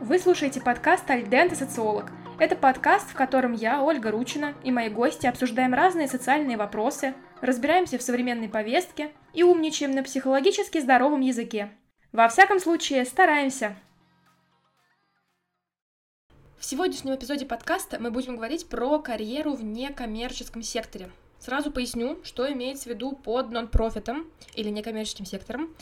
Вы слушаете подкаст «Альдент и социолог». Это подкаст, в котором я, Ольга Ручина, и мои гости обсуждаем разные социальные вопросы, разбираемся в современной повестке и умничаем на психологически здоровом языке. Во всяком случае, стараемся. В сегодняшнем эпизоде подкаста мы будем говорить про карьеру в некоммерческом секторе. Сразу поясню, что имеется в виду под нон-профитом или некоммерческим сектором.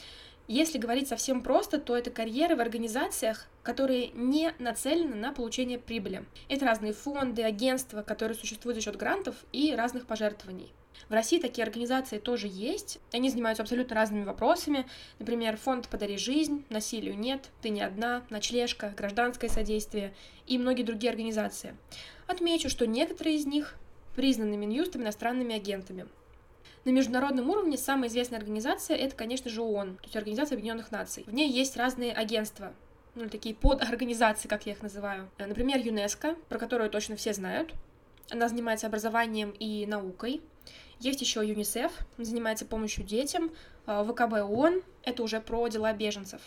Если говорить совсем просто, то это карьеры в организациях, которые не нацелены на получение прибыли. Это разные фонды, агентства, которые существуют за счет грантов и разных пожертвований. В России такие организации тоже есть. Они занимаются абсолютно разными вопросами. Например, фонд «Подари жизнь», «Насилию нет», «Ты не одна», «Ночлежка», «Гражданское содействие» и многие другие организации. Отмечу, что некоторые из них признаны Минюстом иностранными агентами. На международном уровне самая известная организация это, конечно же, ООН, то есть Организация Объединенных Наций. В ней есть разные агентства, ну, такие подорганизации, как я их называю. Например, ЮНЕСКО, про которую точно все знают. Она занимается образованием и наукой. Есть еще ЮНИСЕФ, занимается помощью детям. А, ВКБ ООН, это уже про дела беженцев.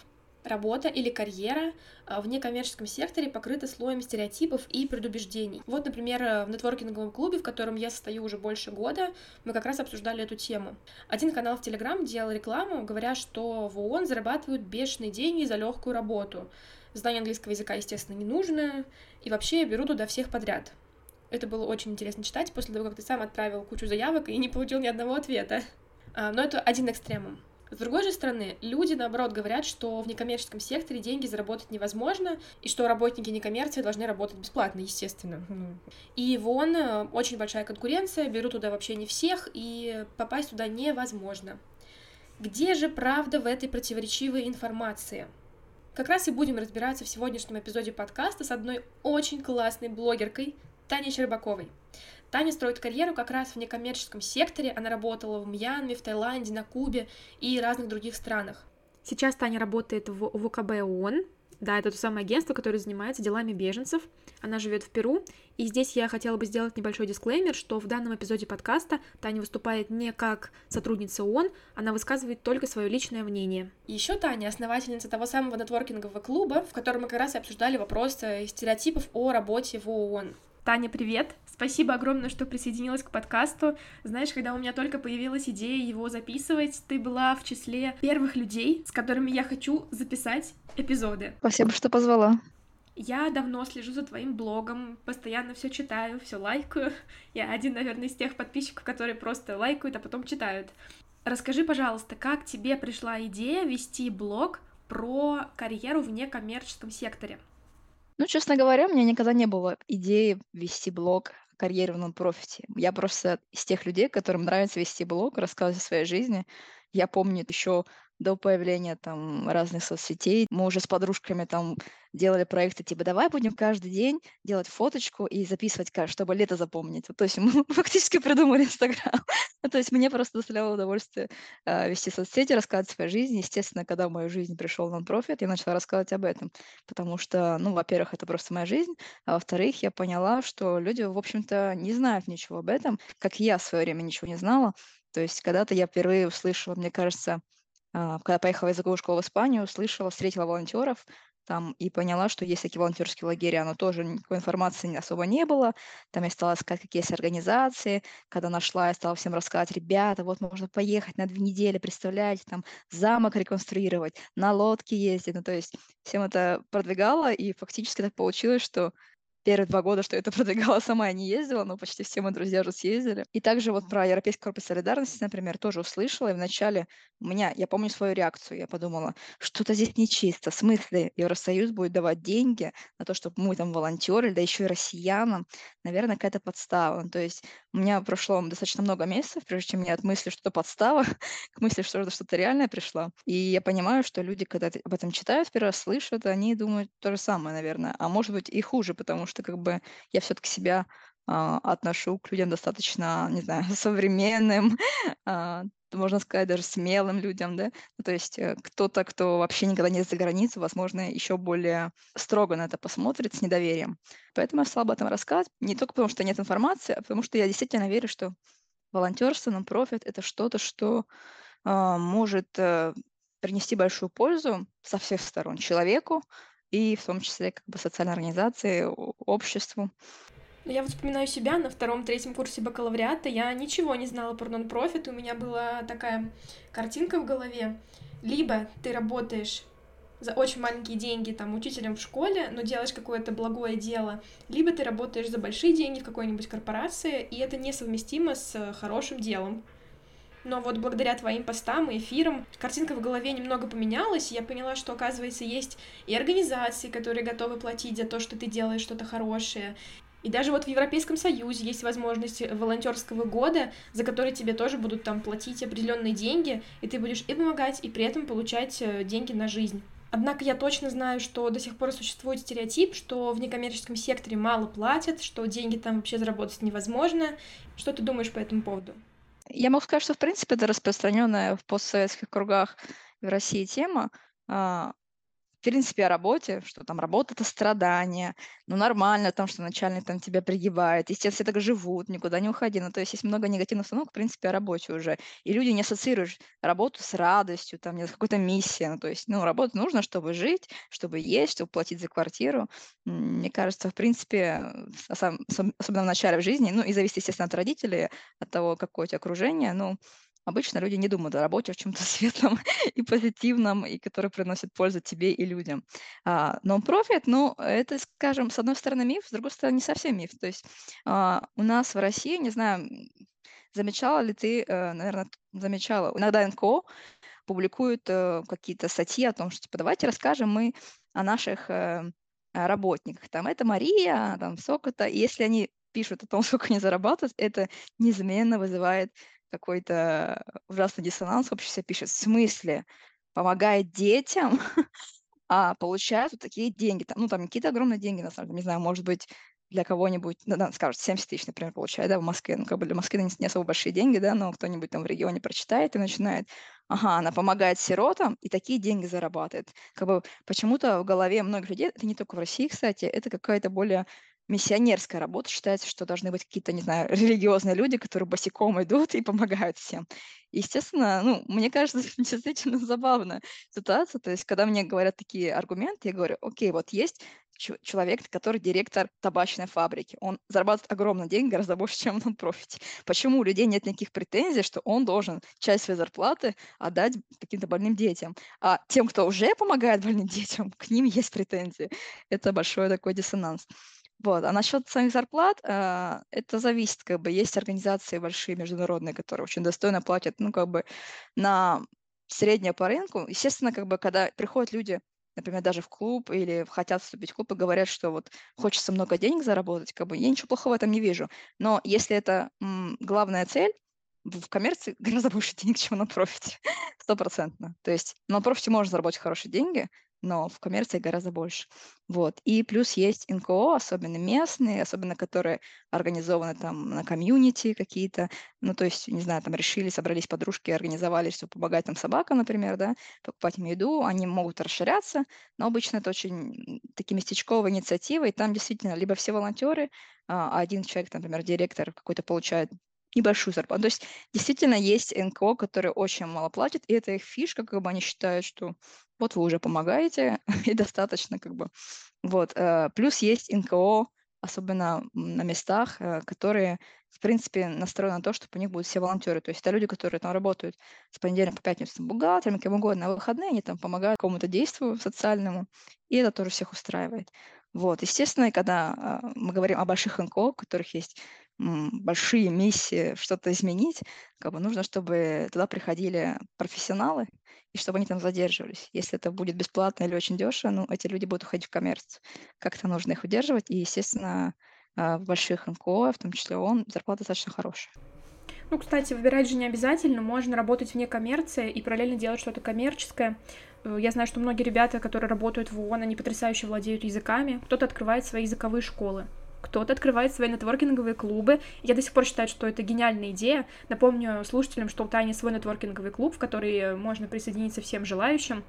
Работа или карьера а, в некоммерческом секторе покрыта слоем стереотипов и предубеждений. Вот, например, э, в нетворкинговом клубе, в котором я состою уже больше года, мы как раз обсуждали эту тему. Один канал в Телеграм делал рекламу, говоря, что в ООН зарабатывают бешеные деньги за легкую работу. Знание английского языка, естественно, не нужно, и вообще беру туда всех подряд. Это было очень интересно читать после того, как ты сам отправил кучу заявок и не получил ни одного ответа. А, но это один экстремум. С другой же стороны, люди, наоборот, говорят, что в некоммерческом секторе деньги заработать невозможно, и что работники некоммерции должны работать бесплатно, естественно. И вон э, очень большая конкуренция, берут туда вообще не всех, и попасть туда невозможно. Где же правда в этой противоречивой информации? Как раз и будем разбираться в сегодняшнем эпизоде подкаста с одной очень классной блогеркой Таней Щербаковой. Таня строит карьеру как раз в некоммерческом секторе. Она работала в Мьянме, в Таиланде, на Кубе и разных других странах. Сейчас Таня работает в ВКБ ООН, да, это то самое агентство, которое занимается делами беженцев. Она живет в Перу. И здесь я хотела бы сделать небольшой дисклеймер, что в данном эпизоде подкаста Таня выступает не как сотрудница ООН, она высказывает только свое личное мнение. Еще Таня основательница того самого нетворкингового клуба, в котором мы как раз и обсуждали вопросы стереотипов о работе в ООН. Таня, привет! Спасибо огромное, что присоединилась к подкасту. Знаешь, когда у меня только появилась идея его записывать, ты была в числе первых людей, с которыми я хочу записать эпизоды. Спасибо, что позвала. Я давно слежу за твоим блогом, постоянно все читаю, все лайкаю. Я один, наверное, из тех подписчиков, которые просто лайкают, а потом читают. Расскажи, пожалуйста, как тебе пришла идея вести блог про карьеру в некоммерческом секторе? Ну, честно говоря, у меня никогда не было идеи вести блог карьере в нон-профите. Я просто из тех людей, которым нравится вести блог, рассказывать о своей жизни. Я помню еще до появления там разных соцсетей. Мы уже с подружками там делали проекты типа «давай будем каждый день делать фоточку и записывать, чтобы лето запомнить». То есть мы фактически придумали Инстаграм. то есть мне просто доставляло удовольствие э, вести соцсети, рассказывать о своей жизни. Естественно, когда в мою жизнь пришел нон-профит, я начала рассказывать об этом, потому что, ну, во-первых, это просто моя жизнь, а во-вторых, я поняла, что люди, в общем-то, не знают ничего об этом, как я в свое время ничего не знала. То есть когда-то я впервые услышала, мне кажется, а, когда поехала в языковую школу в Испанию, услышала, встретила волонтеров там и поняла, что есть такие волонтерские лагеря, но тоже никакой информации особо не было. Там я стала искать, какие есть организации. Когда нашла, я стала всем рассказывать, ребята, вот можно поехать на две недели, представляете, там замок реконструировать, на лодке ездить. Ну, то есть всем это продвигала, и фактически так получилось, что первые два года, что я это продвигала сама, я не ездила, но почти все мои друзья уже съездили. И также вот про Европейский корпус солидарности, например, тоже услышала, и вначале у меня, я помню свою реакцию, я подумала, что-то здесь нечисто, в смысле Евросоюз будет давать деньги на то, чтобы мы там волонтеры, да еще и россиянам, наверное, какая-то подстава. То есть у меня прошло достаточно много месяцев, прежде чем я от мысли, что это подстава, к мысли, что это что-то реальное пришло. И я понимаю, что люди, когда об этом читают, первый раз слышат, они думают то же самое, наверное, а может быть и хуже, потому что как бы я все-таки себя а, отношу к людям достаточно, не знаю, современным, а, можно сказать, даже смелым людям, да. Ну, то есть э, кто-то, кто вообще никогда не за границей, возможно, еще более строго на это посмотрит с недоверием. Поэтому я стала об этом рассказывать, не только потому, что нет информации, а потому что я действительно верю, что волонтерство, нон-профит — это что-то, что а, может э, принести большую пользу со всех сторон человеку, и в том числе как бы социальной организации, обществу. Ну, я вот вспоминаю себя на втором-третьем курсе бакалавриата. Я ничего не знала про нон-профит. У меня была такая картинка в голове. Либо ты работаешь за очень маленькие деньги там учителем в школе, но делаешь какое-то благое дело, либо ты работаешь за большие деньги в какой-нибудь корпорации, и это несовместимо с хорошим делом. Но вот благодаря твоим постам и эфирам картинка в голове немного поменялась, и я поняла, что, оказывается, есть и организации, которые готовы платить за то, что ты делаешь что-то хорошее, и даже вот в Европейском Союзе есть возможность волонтерского года, за который тебе тоже будут там платить определенные деньги, и ты будешь и помогать, и при этом получать э, деньги на жизнь. Однако я точно знаю, что до сих пор существует стереотип, что в некоммерческом секторе мало платят, что деньги там вообще заработать невозможно. Что ты думаешь по этому поводу? Я могу сказать, что, в принципе, это распространенная в постсоветских кругах в России тема. В принципе, о работе, что там работа– это страдание, ну, нормально там, что начальник там тебя пригибает, естественно, все так живут, никуда не уходи. Ну, то есть есть много негативных установок, в принципе, о работе уже. И люди не ассоциируют работу с радостью, там, не с какой-то миссией. Ну, то есть, ну, работать нужно, чтобы жить, чтобы есть, чтобы платить за квартиру. Мне кажется, в принципе, особенно в начале в жизни, ну, и зависит, естественно, от родителей, от того, какое у тебя окружение, ну, Обычно люди не думают о работе, о чем-то светлом и позитивном, и который приносит пользу тебе и людям. А, Non-profit, ну, это, скажем, с одной стороны миф, с другой стороны не совсем миф. То есть а, у нас в России, не знаю, замечала ли ты, э, наверное, замечала, иногда НКО публикуют э, какие-то статьи о том, что, типа, давайте расскажем мы о наших э, работниках. Там это Мария, там сколько-то. И если они пишут о том, сколько они зарабатывают, это неизменно вызывает какой-то ужасный диссонанс в обществе пишет, в смысле, помогает детям, а получают вот такие деньги, там, ну, там какие-то огромные деньги, на самом деле, не знаю, может быть, для кого-нибудь, ну, скажут, 70 тысяч, например, получает, да, в Москве, ну, как бы для Москвы не, не особо большие деньги, да, но кто-нибудь там в регионе прочитает и начинает, ага, она помогает сиротам и такие деньги зарабатывает. Как бы почему-то в голове многих людей, это не только в России, кстати, это какая-то более миссионерская работа. Считается, что должны быть какие-то, не знаю, религиозные люди, которые босиком идут и помогают всем. Естественно, ну, мне кажется, действительно забавная ситуация. То есть, когда мне говорят такие аргументы, я говорю, окей, вот есть человек, который директор табачной фабрики. Он зарабатывает огромные деньги, гораздо больше, чем он профите. Почему у людей нет никаких претензий, что он должен часть своей зарплаты отдать каким-то больным детям? А тем, кто уже помогает больным детям, к ним есть претензии. Это большой такой диссонанс. Вот. А насчет самих зарплат, а, это зависит, как бы есть организации большие международные, которые очень достойно платят, ну, как бы на среднее по рынку. Естественно, как бы, когда приходят люди, например, даже в клуб или хотят вступить в клуб и говорят, что вот хочется много денег заработать, как бы я ничего плохого в этом не вижу. Но если это м, главная цель, в коммерции гораздо больше денег, чем на профите, стопроцентно. То есть на профите можно заработать хорошие деньги, но в коммерции гораздо больше. Вот. И плюс есть НКО, особенно местные, особенно которые организованы там на комьюнити какие-то, ну, то есть, не знаю, там решили, собрались подружки, организовали, чтобы помогать там собакам, например, да, покупать им еду, они могут расширяться, но обычно это очень такие местечковые инициативы, и там действительно либо все волонтеры, а один человек, например, директор какой-то получает небольшую зарплату. То есть действительно есть НКО, которые очень мало платят, и это их фишка, как бы они считают, что вот вы уже помогаете, и достаточно как бы. Вот. Э, плюс есть НКО, особенно на местах, э, которые, в принципе, настроены на то, чтобы у них будут все волонтеры. То есть это люди, которые там работают с понедельника по пятницу там, бухгалтерами, кем угодно, на выходные они там помогают какому-то действию социальному, и это тоже всех устраивает. Вот, естественно, когда э, мы говорим о больших НКО, у которых есть большие миссии что-то изменить, как бы нужно, чтобы туда приходили профессионалы, и чтобы они там задерживались. Если это будет бесплатно или очень дешево, ну, эти люди будут уходить в коммерцию. Как-то нужно их удерживать, и, естественно, а, в больших НКО, в том числе он, зарплата достаточно хорошая. Ну, кстати, выбирать же не обязательно, можно работать вне коммерции и параллельно делать что-то коммерческое. Э, я знаю, что многие ребята, которые работают в ООН, они потрясающе владеют языками. Кто-то открывает свои языковые школы кто-то открывает свои нетворкинговые клубы. Я до сих пор считаю, что это гениальная идея. Напомню слушателям, что у Тани свой нетворкинговый клуб, в который можно присоединиться всем желающим.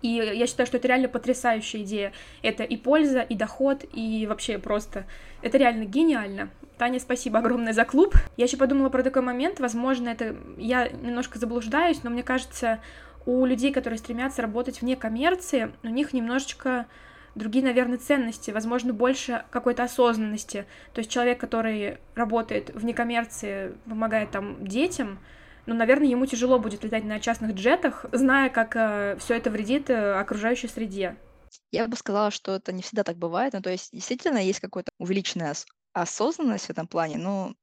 И я считаю, что это реально потрясающая идея. Это и польза, и доход, и вообще просто... Это реально гениально. Таня, спасибо огромное за клуб. Я еще подумала про такой момент. Возможно, это я немножко заблуждаюсь, но мне кажется, у людей, которые стремятся работать вне коммерции, у них немножечко другие, наверное, ценности, возможно, больше какой-то осознанности. То есть человек, который работает в некоммерции, помогает там детям, ну, наверное, ему тяжело будет летать на частных джетах, зная, как э, все это вредит э, окружающей среде. Я бы сказала, что это не всегда так бывает. Ну, то есть, действительно, есть какая-то увеличенная осознанность в этом плане, но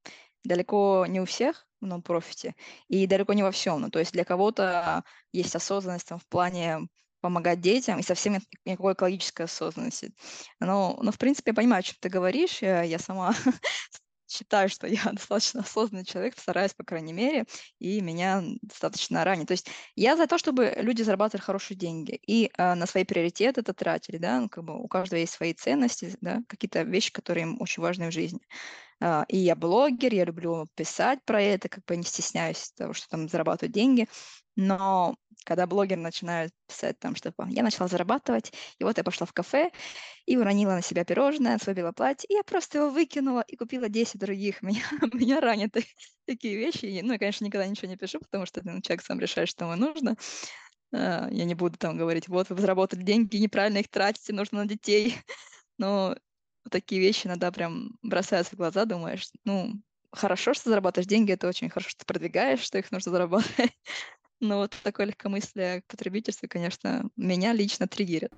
далеко не у всех в нон-профите и далеко не во всем. Ну, то есть для кого-то есть осознанность там, в плане помогать детям, и совсем никакой экологической осознанности. Но, но в принципе, я понимаю, о чем ты говоришь. Я, я сама считаю, что я достаточно осознанный человек, стараюсь, по крайней мере, и меня достаточно ранее. То есть я за то, чтобы люди зарабатывали хорошие деньги и а, на свои приоритеты это тратили, да, ну, как бы у каждого есть свои ценности, да, какие-то вещи, которые им очень важны в жизни. А, и я блогер, я люблю писать про это, как бы не стесняюсь того, что там зарабатывать деньги, но когда блогер начинает писать там, что я начала зарабатывать, и вот я пошла в кафе и уронила на себя пирожное, свое белое платье, и я просто его выкинула и купила 10 других. Меня, меня ранят такие вещи. Ну, я, конечно, никогда ничего не пишу, потому что ну, человек сам решает, что ему нужно. А, я не буду там говорить, вот вы заработали деньги, неправильно их тратите, нужно на детей. Но такие вещи иногда прям бросаются в глаза, думаешь, ну, хорошо, что зарабатываешь деньги, это очень хорошо, что ты продвигаешь, что их нужно зарабатывать. Но вот такое легкомыслие к потребительству, конечно, меня лично триггерит.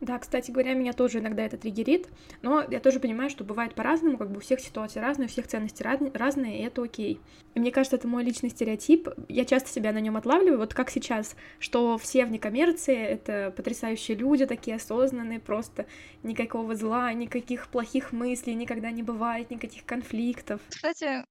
Да, кстати говоря, меня тоже иногда это триггерит, но я тоже понимаю, что бывает по-разному, как бы у всех ситуации разные, у всех ценности разные, и это окей. И мне кажется, это мой личный стереотип, я часто себя на нем отлавливаю, вот как сейчас, что все в некоммерции — это потрясающие люди, такие осознанные, просто никакого зла, никаких плохих мыслей никогда не бывает, никаких конфликтов. Кстати,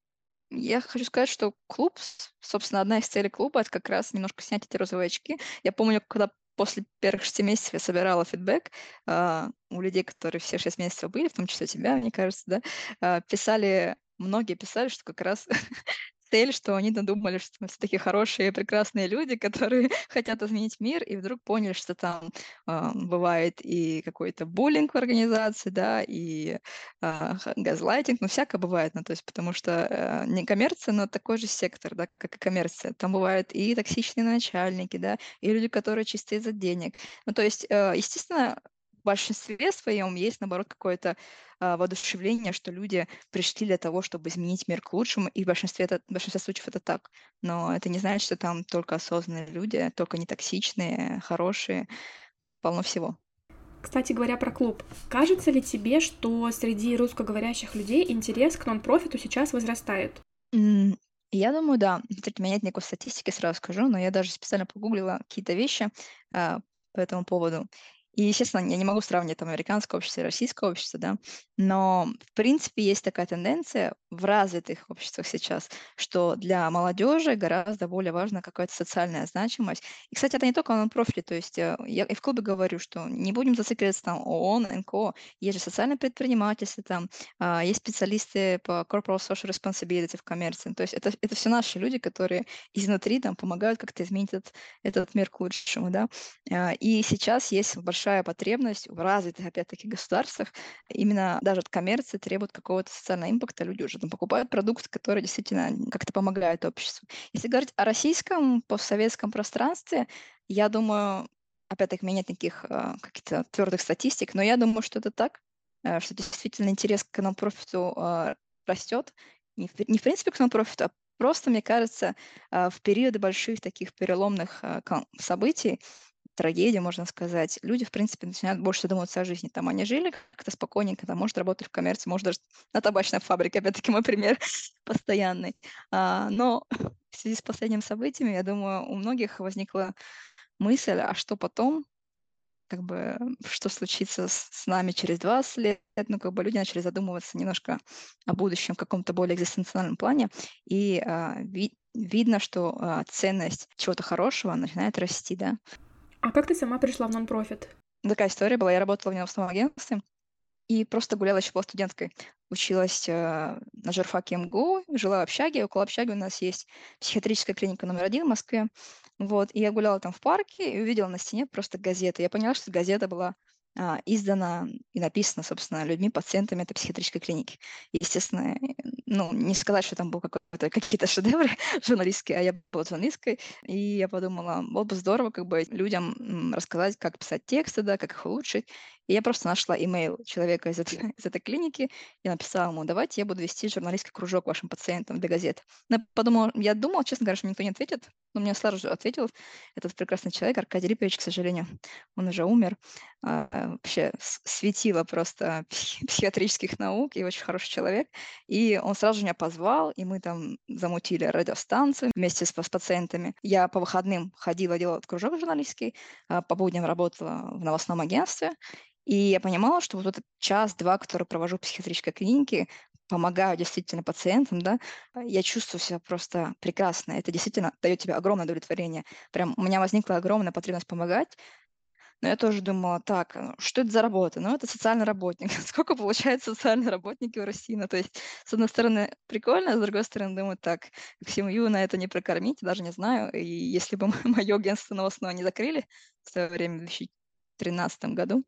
я хочу сказать, что клуб, собственно, одна из целей клуба- это как раз немножко снять эти розовые очки. Я помню, когда после первых шести месяцев я собирала фидбэк а, у людей, которые все шесть месяцев были, в том числе тебя, мне кажется, да, а, писали, многие писали, что как раз цель, что они надумали, что мы все такие хорошие, прекрасные люди, которые хотят изменить мир, и вдруг поняли, что там э, бывает и какой-то буллинг в организации, да, и э, газлайтинг, ну, всякое бывает, ну, то есть потому что э, не коммерция, но такой же сектор, да, как и коммерция. Там бывают и токсичные начальники, да, и люди, которые чисто из-за денег. Ну, то есть, э, естественно, большинстве своем есть, наоборот, какое-то а, воодушевление, что люди пришли для того, чтобы изменить мир к лучшему, и в большинстве, это, в большинстве случаев это так. Но это не значит, что там только осознанные люди, только нетоксичные, хорошие, полно всего. Кстати говоря про клуб, кажется ли тебе, что среди русскоговорящих людей интерес к нон-профиту сейчас возрастает? Я думаю, да. Кстати, у меня нет никакой статистики, сразу скажу, но я даже специально погуглила какие-то вещи а, по этому поводу. И, естественно, я не могу сравнивать там американское общество и российское общество, да, но, в принципе, есть такая тенденция в развитых обществах сейчас, что для молодежи гораздо более важна какая-то социальная значимость. И, кстати, это не только на профиле, то есть э, я и в клубе говорю, что не будем зацикливаться там ООН, НКО, есть же социальное предпринимательство, там а, есть специалисты по corporate social responsibility в коммерции, то есть это, это все наши люди, которые изнутри там помогают как-то изменить этот, этот мир к лучшему, да. А, и сейчас есть большая большая потребность в развитых, опять-таки, государствах. Именно даже от коммерции требует какого-то социального импакта. Люди уже там покупают продукты, которые действительно как-то помогают обществу. Если говорить о российском постсоветском пространстве, я думаю, опять-таки, у меня нет никаких э, каких-то твердых статистик, но я думаю, что это так, э, что действительно интерес к нон-профиту э, растет. Не в, не в принципе к нон-профиту, а просто, мне кажется, в периоды больших таких переломных событий трагедия, можно сказать, люди, в принципе, начинают больше задумываться о жизни. Там они жили как-то спокойненько, там, может, работали в коммерции, может, даже на табачной фабрике, опять-таки, мой пример постоянный. А, но в связи с последними событиями, я думаю, у многих возникла мысль, а что потом, как бы, что случится с, с нами через 20 лет, ну, как бы люди начали задумываться немножко о будущем в каком-то более экзистенциальном плане, и а, ви- видно, что а, ценность чего-то хорошего начинает расти, да. А как ты сама пришла в нон-профит? Такая история была. Я работала в новостном агентстве и просто гуляла еще была студенткой. Училась э, на журфаке МГУ, жила в общаге. Около общаги у нас есть психиатрическая клиника номер один в Москве. Вот, и я гуляла там в парке и увидела на стене просто газету. Я поняла, что газета была издана и написана, собственно, людьми, пациентами этой психиатрической клиники. Естественно, ну, не сказать, что там был какой-то, какие-то шедевры журналистские, а я была журналисткой, и я подумала, было бы здорово как бы людям рассказать, как писать тексты, да, как их улучшить. И я просто нашла имейл человека из этой, из этой клиники и написала ему, давайте я буду вести журналистский кружок вашим пациентам для газет. Но я подумала, я думала, честно говоря, что никто не ответит, но мне сразу же ответил этот прекрасный человек, Аркадий Липович, к сожалению, он уже умер. А, вообще светило просто психиатрических наук и очень хороший человек. И он сразу же меня позвал, и мы там замутили радиостанцию вместе с, с пациентами. Я по выходным ходила, делала кружок журналистский, а по будням работала в новостном агентстве, и я понимала, что вот этот час-два, который провожу в психиатрической клинике, помогаю действительно пациентам, да, я чувствую себя просто прекрасно. Это действительно дает тебе огромное удовлетворение. Прям у меня возникла огромная потребность помогать, но я тоже думала, так, э, что это за работа? Ну, это социальный работник. Сколько получают социальные работники в России? Ну, то есть, с одной стороны, прикольно, а с другой стороны, думаю, так, семью на это не прокормить, даже не знаю. И если бы мое агентство новостное не закрыли в свое время, в 2013 году,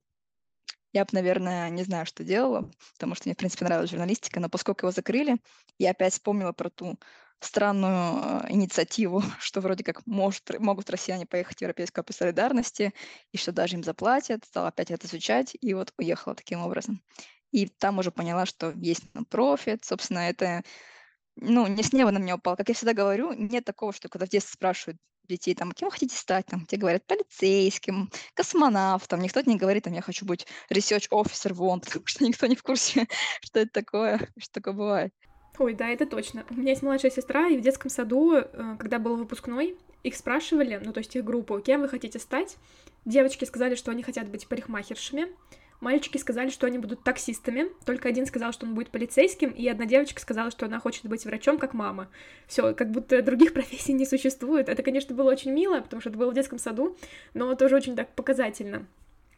я бы, наверное, не знаю, что делала, потому что мне, в принципе, нравилась журналистика, но поскольку его закрыли, я опять вспомнила про ту странную э, инициативу, что вроде как может, могут россияне поехать в Европейскую по солидарности, и что даже им заплатят, стала опять это изучать, и вот уехала таким образом. И там уже поняла, что есть профит, собственно, это ну, не с неба на меня упал. Как я всегда говорю, нет такого, что когда в детстве спрашивают детей, там, кем вы хотите стать, там, те говорят полицейским, космонавтом, никто не говорит, там, я хочу быть research officer в ООН, потому что никто не в курсе, что это такое, что такое бывает. Ой, да, это точно. У меня есть младшая сестра, и в детском саду, э, когда был выпускной, их спрашивали, ну, то есть их группу, кем вы хотите стать. Девочки сказали, что они хотят быть парикмахершами, Мальчики сказали, что они будут таксистами. Только один сказал, что он будет полицейским, и одна девочка сказала, что она хочет быть врачом, как мама. Все, как будто других профессий не существует. Это, конечно, было очень мило, потому что это было в детском саду, но тоже очень так показательно.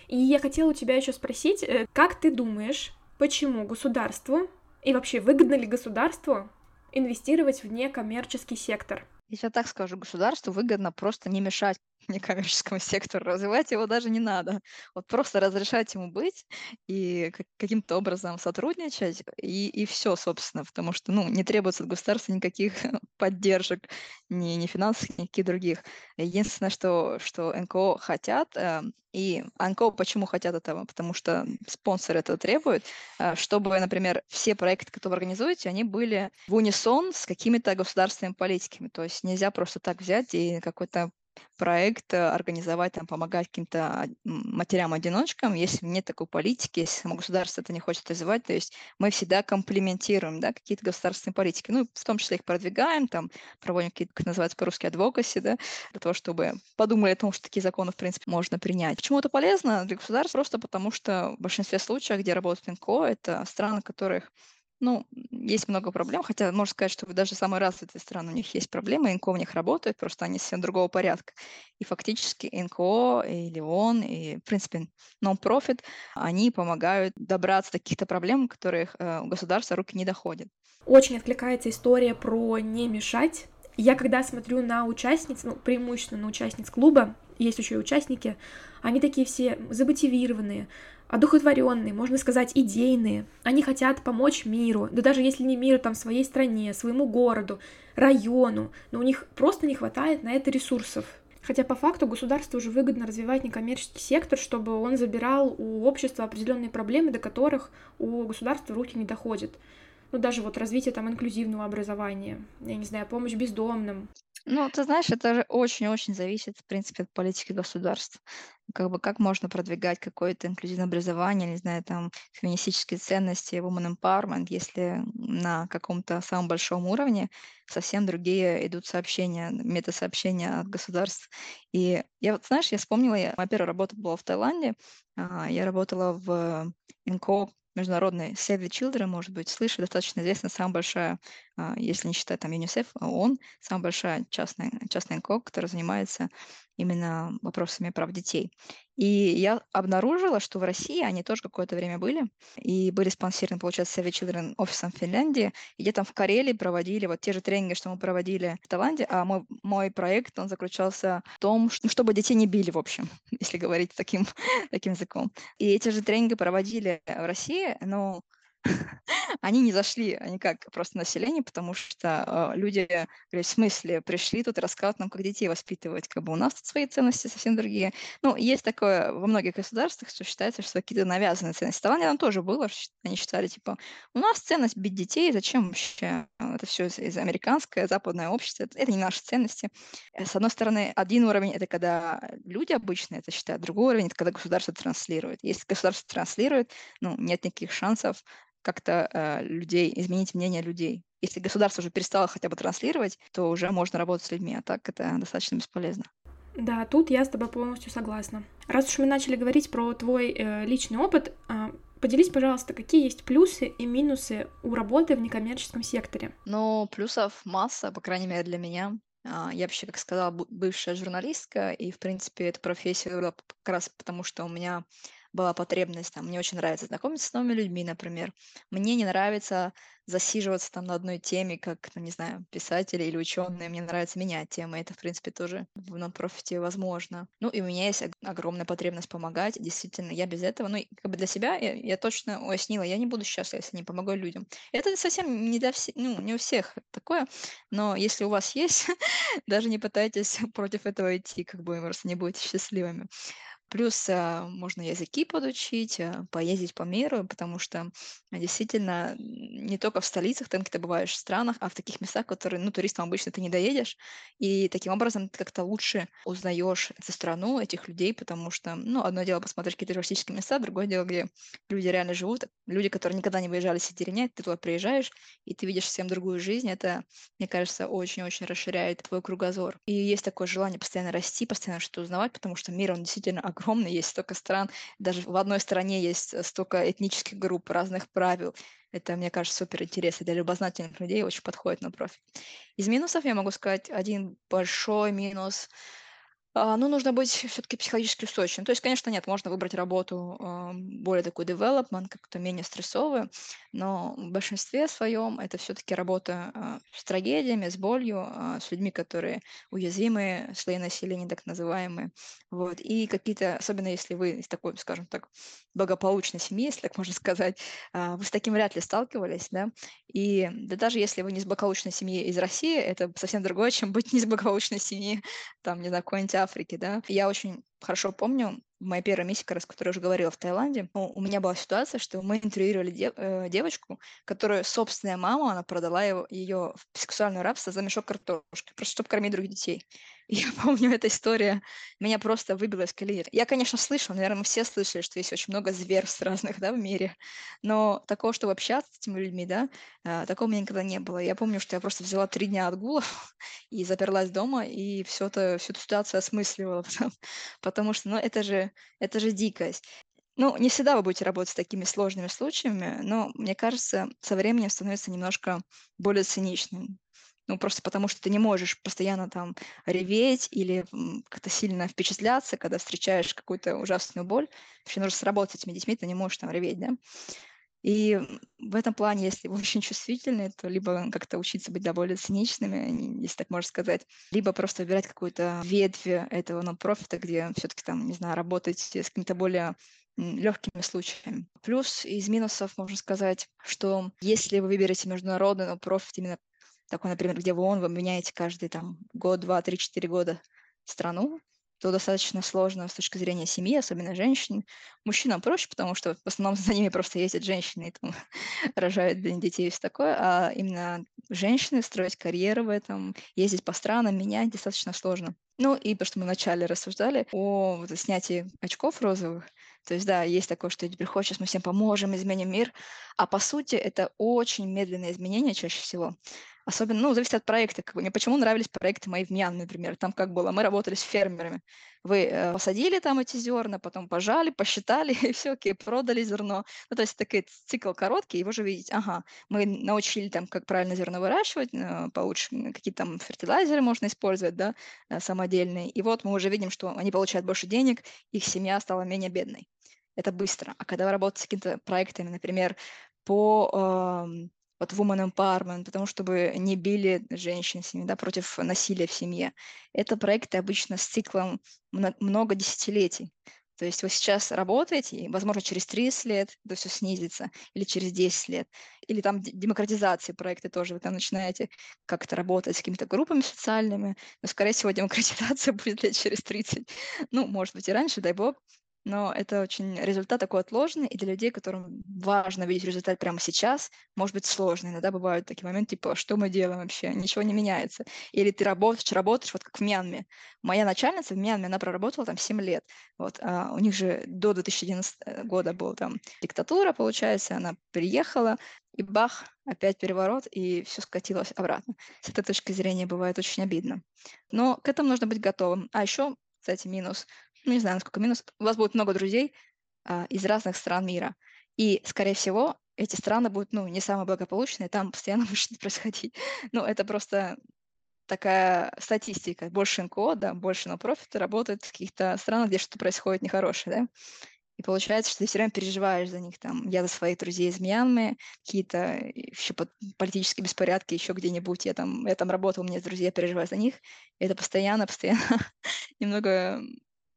И я хотела у тебя еще спросить, э, как ты думаешь, почему государству и вообще выгодно ли государству инвестировать в некоммерческий сектор? Я так скажу, государству выгодно просто не мешать некоммерческому сектору, развивать его даже не надо. Вот просто разрешать ему быть и каким-то образом сотрудничать, и, и все, собственно, потому что ну, не требуется от государства никаких поддержек, ни, ни финансовых, ни никаких других. Единственное, что, что НКО хотят, э, и НКО почему хотят этого? Потому что спонсоры этого требуют, э, чтобы, например, все проекты, которые вы организуете, они были в унисон с какими-то государственными политиками. То есть нельзя просто так взять и какой-то проект э, организовать, там, помогать каким-то матерям-одиночкам, если нет такой политики, если само государство это не хочет развивать, то есть мы всегда комплементируем да, какие-то государственные политики, ну, в том числе их продвигаем, там, проводим какие-то, как называется по-русски, адвокаси, да, для того, чтобы подумали о том, что такие законы, в принципе, можно принять. Почему это полезно для государства? Просто потому что в большинстве случаев, где работают НКО, это страны, которых ну, есть много проблем, хотя можно сказать, что даже самые развитые страны, у них есть проблемы, НКО в них работают, просто они совсем другого порядка. И фактически НКО или ООН, и, в принципе, non-profit, они помогают добраться до каких-то проблем, которых э, у государства руки не доходят. Очень откликается история про не мешать. Я когда смотрю на участниц, ну, преимущественно на участниц клуба, есть еще и участники, они такие все замотивированные, одухотворенные, можно сказать, идейные. Они хотят помочь миру, да даже если не миру, там, своей стране, своему городу, району, но у них просто не хватает на это ресурсов. Хотя по факту государству уже выгодно развивать некоммерческий сектор, чтобы он забирал у общества определенные проблемы, до которых у государства руки не доходят. Ну, даже вот развитие там инклюзивного образования, я не знаю, помощь бездомным. Ну, ты знаешь, это же очень-очень зависит, в принципе, от политики государств. Как бы как можно продвигать какое-то инклюзивное образование, не знаю, там, феминистические ценности, woman empowerment, если на каком-то самом большом уровне совсем другие идут сообщения, метасообщения от государств. И я вот, знаешь, я вспомнила, я, моя первая работа была в Таиланде, а, я работала в НКО международный Save the Children, может быть, слышали, достаточно известная, самая большая, если не считать там ЮНИСЕФ, а ООН, самая большая частная, частная НКО, которая занимается именно вопросами прав детей. И я обнаружила, что в России они тоже какое-то время были, и были спонсированы, получается, Save Children офисом Финляндии, и где там в Карелии проводили вот те же тренинги, что мы проводили в Таиланде, а мой, мой проект, он заключался в том, что, чтобы детей не били, в общем, если говорить таким, таким языком. И эти же тренинги проводили в России, но они не зашли, они как просто население, потому что э, люди говорят, в смысле, пришли тут рассказывать нам, как детей воспитывать, как бы у нас тут свои ценности совсем другие. Ну, есть такое во многих государствах, что считается, что какие-то навязанные ценности. В там тоже было, они считали, типа, у нас ценность бить детей, зачем вообще? Это все из, из американское, западное общество, это, это не наши ценности. Э, с одной стороны, один уровень — это когда люди обычно это считают, другой уровень — это когда государство транслирует. Если государство транслирует, ну, нет никаких шансов как-то э, людей, изменить мнение людей. Если государство уже перестало хотя бы транслировать, то уже можно работать с людьми, а так это достаточно бесполезно. Да, тут я с тобой полностью согласна. Раз уж мы начали говорить про твой э, личный опыт, э, поделись, пожалуйста, какие есть плюсы и минусы у работы в некоммерческом секторе? Ну, плюсов масса, по крайней мере, для меня. А, я вообще, как сказала, бывшая журналистка, и, в принципе, эта профессия была как раз потому, что у меня была потребность, там, мне очень нравится знакомиться с новыми людьми, например. Мне не нравится засиживаться там на одной теме, как, там, не знаю, писатели или ученые. Мне нравится менять темы. Это, в принципе, тоже в нон-профите возможно. Ну, и у меня есть огромная потребность помогать. Действительно, я без этого, ну, как бы для себя я, я точно уяснила, я не буду счастлива, если не помогу людям. Это совсем не для всех, ну, не у всех такое, но если у вас есть, даже не пытайтесь против этого идти, как бы вы просто не будете счастливыми. Плюс а, можно языки подучить, а, поездить по миру, потому что действительно не только в столицах, там, где ты бываешь, в странах, а в таких местах, которые, ну, туристам обычно ты не доедешь. И таким образом ты как-то лучше узнаешь эту страну, этих людей, потому что, ну, одно дело посмотреть какие-то туристические места, другое дело, где люди реально живут. Люди, которые никогда не выезжали с деревня, ты туда приезжаешь, и ты видишь совсем другую жизнь. Это, мне кажется, очень-очень расширяет твой кругозор. И есть такое желание постоянно расти, постоянно что-то узнавать, потому что мир, он действительно огромный, есть столько стран, даже в одной стране есть э, столько этнических групп, разных правил. Это, мне кажется, супер интересно для любознательных людей, очень подходит на профиль. Из минусов я могу сказать один большой минус – а, ну, нужно быть все-таки психологически устойчивым. То есть, конечно, нет, можно выбрать работу э, более такой development, как-то менее стрессовую, но в большинстве своем это все-таки работа э, с трагедиями, с болью, с людьми, которые уязвимые, слои населения так называемые. Вот. И какие-то, особенно если вы из такой, скажем так, благополучной семьи, если так можно сказать, вы с таким вряд ли сталкивались, да, и да даже если вы не из благополучной семьи из России, это совсем другое, чем быть не из благополучной семьи, там, не знаю, какой-нибудь Африки, да. Я очень хорошо помню, в моей первой миссии, как раз, которую я уже говорила, в Таиланде, ну, у меня была ситуация, что мы интервьюировали дев, э, девочку, которую собственная мама, она продала его, ее в сексуальное рабство за мешок картошки, просто чтобы кормить других детей. Я помню, эта история меня просто выбила из колеи. Я, конечно, слышала, наверное, мы все слышали, что есть очень много зверств разных, да, в мире, но такого, чтобы общаться с этими людьми, да, а, такого у меня никогда не было. Я помню, что я просто взяла три дня отгулов и заперлась дома, и все это, всю эту ситуацию осмысливала, потому, что, ну, это же, это же дикость. Ну, не всегда вы будете работать с такими сложными случаями, но, мне кажется, со временем становится немножко более циничным. Ну, просто потому что ты не можешь постоянно там реветь или как-то сильно впечатляться, когда встречаешь какую-то ужасную боль. Вообще нужно сработать с этими детьми, ты не можешь там реветь, да? И в этом плане, если вы очень чувствительны, то либо как-то учиться быть довольно циничными, если так можно сказать, либо просто выбирать какую-то ветвь этого нон-профита, где все-таки там, не знаю, работать с какими-то более легкими случаями. Плюс из минусов можно сказать, что если вы выберете международный нон-профит именно такой, например, где в ООН вы меняете каждый там год, два, три, четыре года страну, то достаточно сложно с точки зрения семьи, особенно женщин. Мужчинам проще, потому что в основном за ними просто ездят женщины и там рожают детей и все такое, а именно женщины строить карьеру в этом, ездить по странам, менять достаточно сложно. Ну и то, что мы вначале рассуждали о вот, снятии очков розовых, то есть, да, есть такое, что теперь хочешь, мы всем поможем, изменим мир, а по сути это очень медленное изменение чаще всего. Особенно, ну, зависит от проекта. Как бы. Мне почему нравились проекты мои в Мьянме, например. Там как было, мы работали с фермерами. Вы э, посадили там эти зерна, потом пожали, посчитали, и все, окей, продали зерно. Ну, то есть такой цикл короткий, и вы уже видите, ага, мы научили там, как правильно зерно выращивать, э, получше, какие там фертилайзеры можно использовать, да, э, самодельные. И вот мы уже видим, что они получают больше денег, их семья стала менее бедной. Это быстро. А когда вы работаете с какими-то проектами, например, по э, вот woman empowerment, потому чтобы не били женщин семьи, да, против насилия в семье. Это проекты обычно с циклом много десятилетий. То есть вы сейчас работаете, и, возможно, через 30 лет это все снизится, или через 10 лет, или там демократизации проекты тоже, вы там начинаете как-то работать с какими-то группами социальными, но, скорее всего, демократизация будет лет через 30, ну, может быть, и раньше, дай бог, но это очень результат такой отложенный, и для людей, которым важно видеть результат прямо сейчас, может быть сложно. Иногда бывают такие моменты, типа, что мы делаем вообще? Ничего не меняется. Или ты работаешь, работаешь, вот как в Мьянме. Моя начальница в Мьянме, она проработала там 7 лет. Вот, а у них же до 2011 э, года была там диктатура, получается, она приехала, и бах, опять переворот, и все скатилось обратно. С этой точки зрения бывает очень обидно. Но к этому нужно быть готовым. А еще, кстати, минус – ну, не знаю, насколько минус, у вас будет много друзей а, из разных стран мира. И, скорее всего, эти страны будут, ну, не самые благополучные, там постоянно будет что-то происходить. Ну, это просто такая статистика. Больше НКО, да, больше на профита работает в каких-то странах, где что-то происходит нехорошее, да. И получается, что ты все время переживаешь за них. Там, я за своих друзей из Мьянмы, какие-то еще политические беспорядки еще где-нибудь. Я там, я там работал, у меня друзья, переживаю за них. И это постоянно, постоянно немного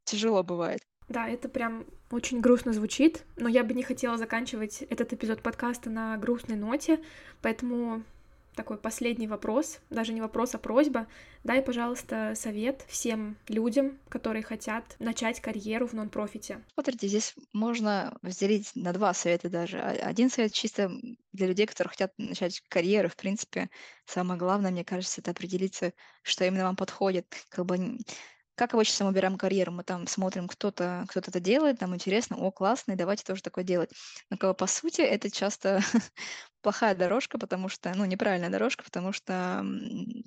тяжело бывает. Да, это прям очень грустно звучит, но я бы не хотела заканчивать этот эпизод подкаста на грустной ноте, поэтому такой последний вопрос, даже не вопрос, а просьба. Дай, пожалуйста, совет всем людям, которые хотят начать карьеру в нон-профите. Смотрите, здесь можно разделить на два совета даже. Один совет чисто для людей, которые хотят начать карьеру. В принципе, самое главное, мне кажется, это определиться, что именно вам подходит. Как бы как обычно мы выбираем карьеру? Мы там смотрим, кто-то кто это делает, нам интересно, о, классно, и давайте тоже такое делать. Но по сути это часто плохая дорожка, потому что, ну, неправильная дорожка, потому что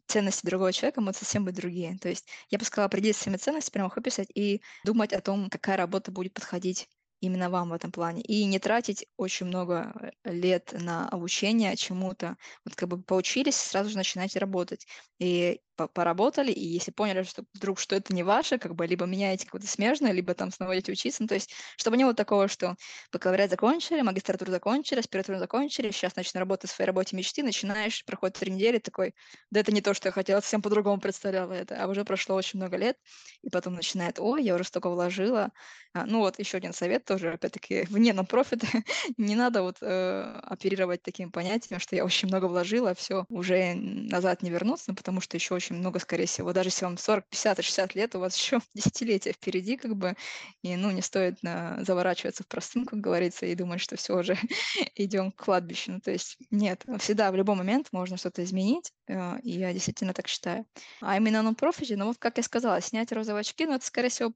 ценности другого человека могут совсем быть другие. То есть я бы сказала, определиться своими ценностями, прямо их выписать и думать о том, какая работа будет подходить именно вам в этом плане. И не тратить очень много э, лет на обучение чему-то. Вот как бы поучились, сразу же начинаете работать. И поработали, и если поняли, что вдруг, что это не ваше, как бы либо меняете какое-то смежное, либо там снова идете учиться. Ну, то есть, чтобы не было такого, что бакалавриат закончили, магистратуру закончили, аспиратуру закончили, сейчас начну работать в своей работе мечты, начинаешь, проходит три недели, такой, да это не то, что я хотела, совсем по-другому представляла это, а уже прошло очень много лет, и потом начинает, ой, я уже столько вложила. А, ну вот еще один совет тоже, опять-таки, вне на профит, не надо вот э, оперировать таким понятием, что я очень много вложила, все, уже назад не вернуться, ну, потому что еще очень много, скорее всего. Даже если вам 40, 50, 60 лет, у вас еще десятилетия впереди, как бы, и, ну, не стоит на, заворачиваться в простынку, как говорится, и думать, что все уже идем к кладбищу. Ну, то есть нет, всегда в любой момент можно что-то изменить, э, и я действительно так считаю. А именно на профите, ну вот как я сказала, снять розовые очки, ну это, скорее всего,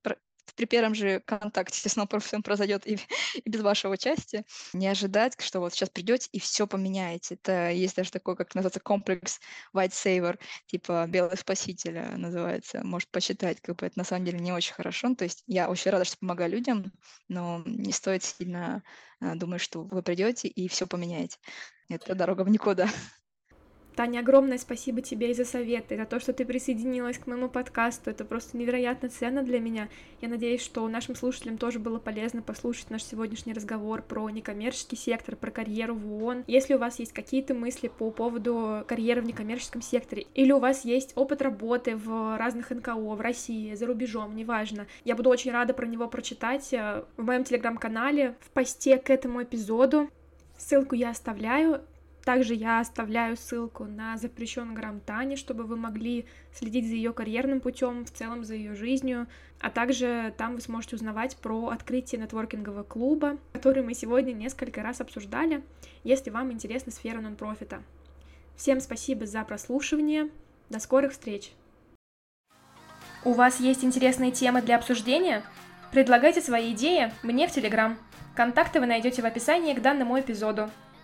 при первом же контакте с новым произойдет и, и без вашего участия. Не ожидать, что вот сейчас придете и все поменяете. Это есть даже такой, как называется, комплекс White Saver, типа Белый Спаситель называется. Может почитать, как бы это на самом деле не очень хорошо. То есть я очень рада, что помогаю людям, но не стоит сильно а, думать, что вы придете и все поменяете. Это дорога в никуда. Таня, огромное спасибо тебе и за советы, за то, что ты присоединилась к моему подкасту. Это просто невероятно ценно для меня. Я надеюсь, что нашим слушателям тоже было полезно послушать наш сегодняшний разговор про некоммерческий сектор, про карьеру в ООН. Если у вас есть какие-то мысли по поводу карьеры в некоммерческом секторе, или у вас есть опыт работы в разных НКО, в России, за рубежом, неважно, я буду очень рада про него прочитать э, в моем телеграм-канале, в посте к этому эпизоду. Ссылку я оставляю. Также я оставляю ссылку на запрещенный грамм Тани, чтобы вы могли следить за ее карьерным путем, в целом за ее жизнью. А также там вы сможете узнавать про открытие нетворкингового клуба, который мы сегодня несколько раз обсуждали, если вам интересна сфера нон-профита. Всем спасибо за прослушивание. До скорых встреч! У вас есть интересные темы для обсуждения? Предлагайте свои идеи мне в Телеграм. Контакты вы найдете в описании к данному эпизоду.